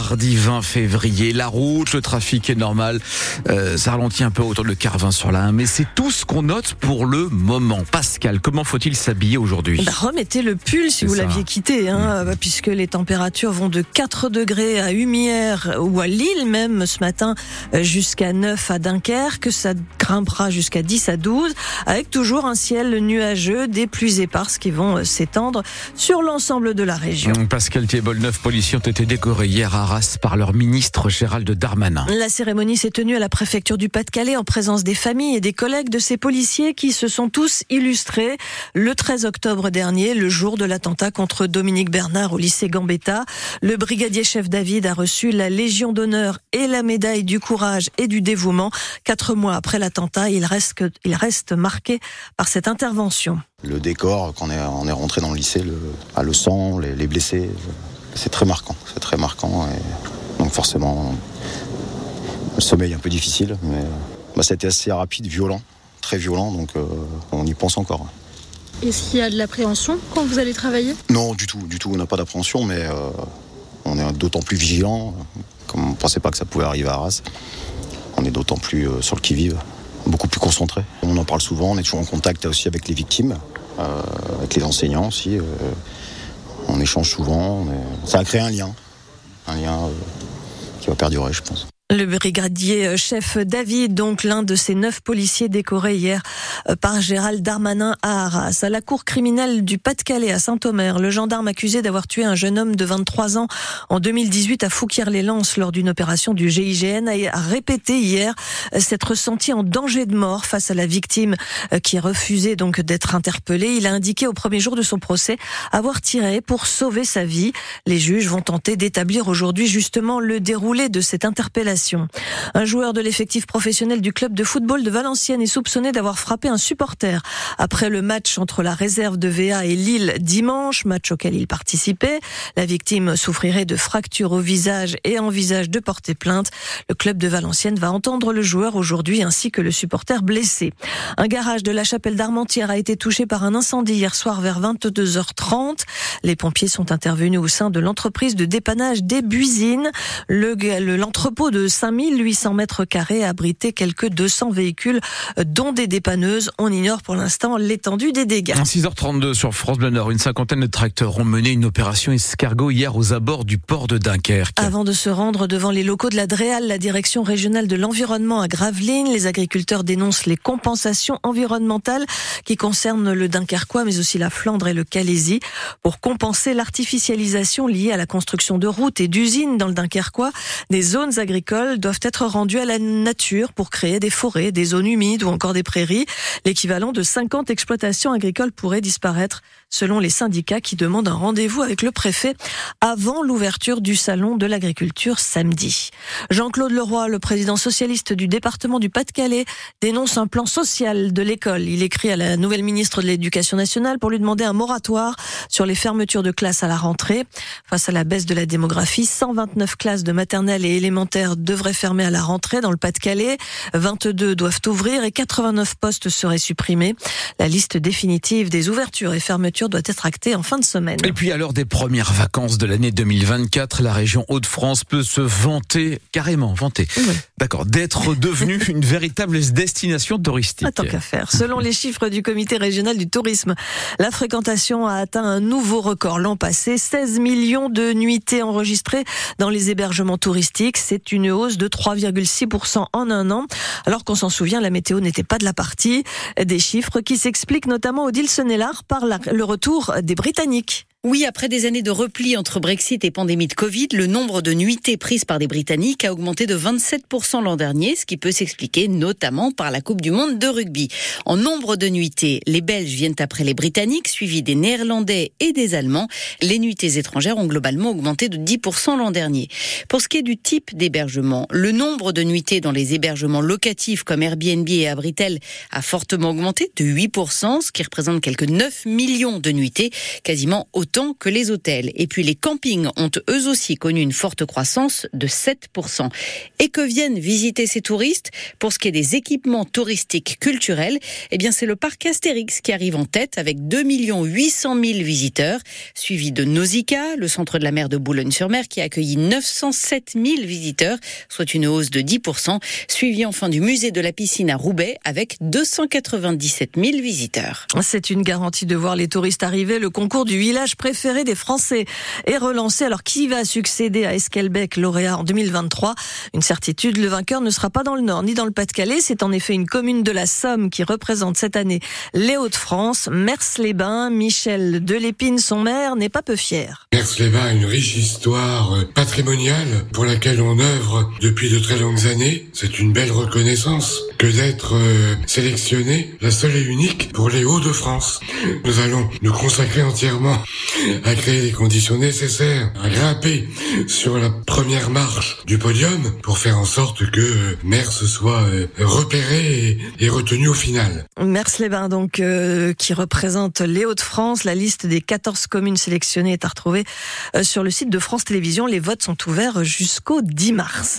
mardi 20 février. La route, le trafic est normal. Euh, ça ralentit un peu autour de Carvin sur la 1, mais c'est tout ce qu'on note pour le moment. Pascal, comment faut-il s'habiller aujourd'hui? Bah, Remettez le pull si vous l'aviez quitté, hein, mmh. puisque les températures vont de 4 degrés à Humière ou à Lille même ce matin euh, jusqu'à 9 à Dunkerque. Ça grimpera jusqu'à 10 à 12, avec toujours un ciel nuageux, des pluies éparses qui vont euh, s'étendre sur l'ensemble de la région. Mmh, Pascal Thiebol, neuf policiers ont été décorés hier à Arras par leur ministre Gérald Darmanin. La cérémonie s'est tenue à la préfecture du Pas-de-Calais en présence des familles et des collègues de ces policiers qui se sont tous illustrés le 13 octobre dernier, le jour de l'attentat contre Dominique Bernard au lycée Gambetta. Le brigadier chef David a reçu la Légion d'honneur et la médaille du courage et du dévouement. Quatre mois après l'attentat, il reste, il reste marqué par cette intervention. Le décor, quand on est, on est rentré dans le lycée, le, le sang, les, les blessés, c'est très marquant. C'est très marquant. Et donc forcément, le sommeil est un peu difficile, mais bah, ça a été assez rapide, violent, très violent, donc euh, on y pense encore. Est-ce qu'il y a de l'appréhension quand vous allez travailler? Non, du tout, du tout. On n'a pas d'appréhension, mais euh, on est d'autant plus vigilant. Comme on ne pensait pas que ça pouvait arriver à Arras, on est d'autant plus euh, sur le qui-vive, beaucoup plus concentré. On en parle souvent, on est toujours en contact aussi avec les victimes, avec les enseignants aussi. On échange souvent. Ça a créé un lien, un lien qui va perdurer, je pense. Le brigadier euh, chef David, donc l'un de ces neuf policiers décorés hier euh, par Gérald Darmanin à Arras. À la cour criminelle du Pas-de-Calais à Saint-Omer, le gendarme accusé d'avoir tué un jeune homme de 23 ans en 2018 à Fouquier-les-Lances lors d'une opération du GIGN a répété hier euh, s'être ressenti en danger de mort face à la victime qui refusait donc d'être interpellée. Il a indiqué au premier jour de son procès avoir tiré pour sauver sa vie. Les juges vont tenter d'établir aujourd'hui justement le déroulé de cette interpellation un joueur de l'effectif professionnel du club de football de Valenciennes est soupçonné d'avoir frappé un supporter après le match entre la réserve de VA et Lille dimanche, match auquel il participait. La victime souffrirait de fractures au visage et envisage de porter plainte. Le club de Valenciennes va entendre le joueur aujourd'hui ainsi que le supporter blessé. Un garage de la chapelle d'Armentières a été touché par un incendie hier soir vers 22h30. Les pompiers sont intervenus au sein de l'entreprise de dépannage des Buisines. L'entrepôt de 5800 mètres carrés abritait quelques 200 véhicules, dont des dépanneuses. On ignore pour l'instant l'étendue des dégâts. À 6h32 sur France Bleu Nord, une cinquantaine de tracteurs ont mené une opération escargot hier aux abords du port de Dunkerque. Avant de se rendre devant les locaux de la DREAL, la direction régionale de l'environnement à Gravelines, les agriculteurs dénoncent les compensations environnementales qui concernent le Dunkerquois, mais aussi la Flandre et le Calaisie. Pour compenser l'artificialisation liée à la construction de routes et d'usines dans le Dunkerquois, des zones agricoles doivent être rendus à la nature pour créer des forêts, des zones humides ou encore des prairies. L'équivalent de 50 exploitations agricoles pourrait disparaître selon les syndicats qui demandent un rendez-vous avec le préfet avant l'ouverture du salon de l'agriculture samedi. Jean-Claude Leroy, le président socialiste du département du Pas-de-Calais, dénonce un plan social de l'école. Il écrit à la nouvelle ministre de l'Éducation nationale pour lui demander un moratoire sur les fermetures de classes à la rentrée. Face à la baisse de la démographie, 129 classes de maternelle et élémentaire devraient fermer à la rentrée dans le Pas-de-Calais. 22 doivent ouvrir et 89 postes seraient supprimés. La liste définitive des ouvertures et fermetures doit être actée en fin de semaine. Et puis à l'heure des premières vacances de l'année 2024, la région Hauts-de-France peut se vanter, carrément vanter, d'accord, d'être devenue une véritable destination touristique. Tant qu'à faire. Selon les chiffres du comité régional du tourisme, la fréquentation a atteint un nouveau record l'an passé, 16 millions de nuitées enregistrées dans les hébergements touristiques. C'est une hausse de 3,6% en un an. Alors qu'on s'en souvient, la météo n'était pas de la partie. Des chiffres qui s'expliquent notamment Odile Sonnellard par le retour des Britanniques. Oui, après des années de repli entre Brexit et pandémie de Covid, le nombre de nuitées prises par des Britanniques a augmenté de 27% l'an dernier, ce qui peut s'expliquer notamment par la Coupe du Monde de rugby. En nombre de nuitées, les Belges viennent après les Britanniques, suivis des Néerlandais et des Allemands. Les nuitées étrangères ont globalement augmenté de 10% l'an dernier. Pour ce qui est du type d'hébergement, le nombre de nuitées dans les hébergements locatifs comme Airbnb et Abritel a fortement augmenté de 8%, ce qui représente quelques 9 millions de nuitées, quasiment autant autant que les hôtels. Et puis les campings ont eux aussi connu une forte croissance de 7%. Et que viennent visiter ces touristes? Pour ce qui est des équipements touristiques culturels, eh bien c'est le parc Astérix qui arrive en tête avec 2 800 000 visiteurs, suivi de Nausicaa, le centre de la mer de Boulogne-sur-Mer qui a accueilli 907 000 visiteurs, soit une hausse de 10%, suivi enfin du musée de la piscine à Roubaix avec 297 000 visiteurs. C'est une garantie de voir les touristes arriver. Le concours du village préféré des Français est relancé. Alors qui va succéder à Esquelbec, lauréat en 2023 Une certitude, le vainqueur ne sera pas dans le Nord ni dans le Pas-de-Calais. C'est en effet une commune de la Somme qui représente cette année les Hauts-de-France. Mers-les-Bains, Michel Delépine, son maire, n'est pas peu fier. Mers-les-Bains a une riche histoire patrimoniale pour laquelle on œuvre depuis de très longues années. C'est une belle reconnaissance que d'être euh, sélectionné, la seule et unique pour les Hauts-de-France. Nous allons nous consacrer entièrement à créer les conditions nécessaires, à grimper sur la première marche du podium pour faire en sorte que Mers soit euh, repéré et, retenu au final. Mers-les-Bains, donc, euh, qui représente les Hauts-de-France. La liste des 14 communes sélectionnées est à retrouver sur le site de France Télévisions. Les votes sont ouverts jusqu'au 10 mars.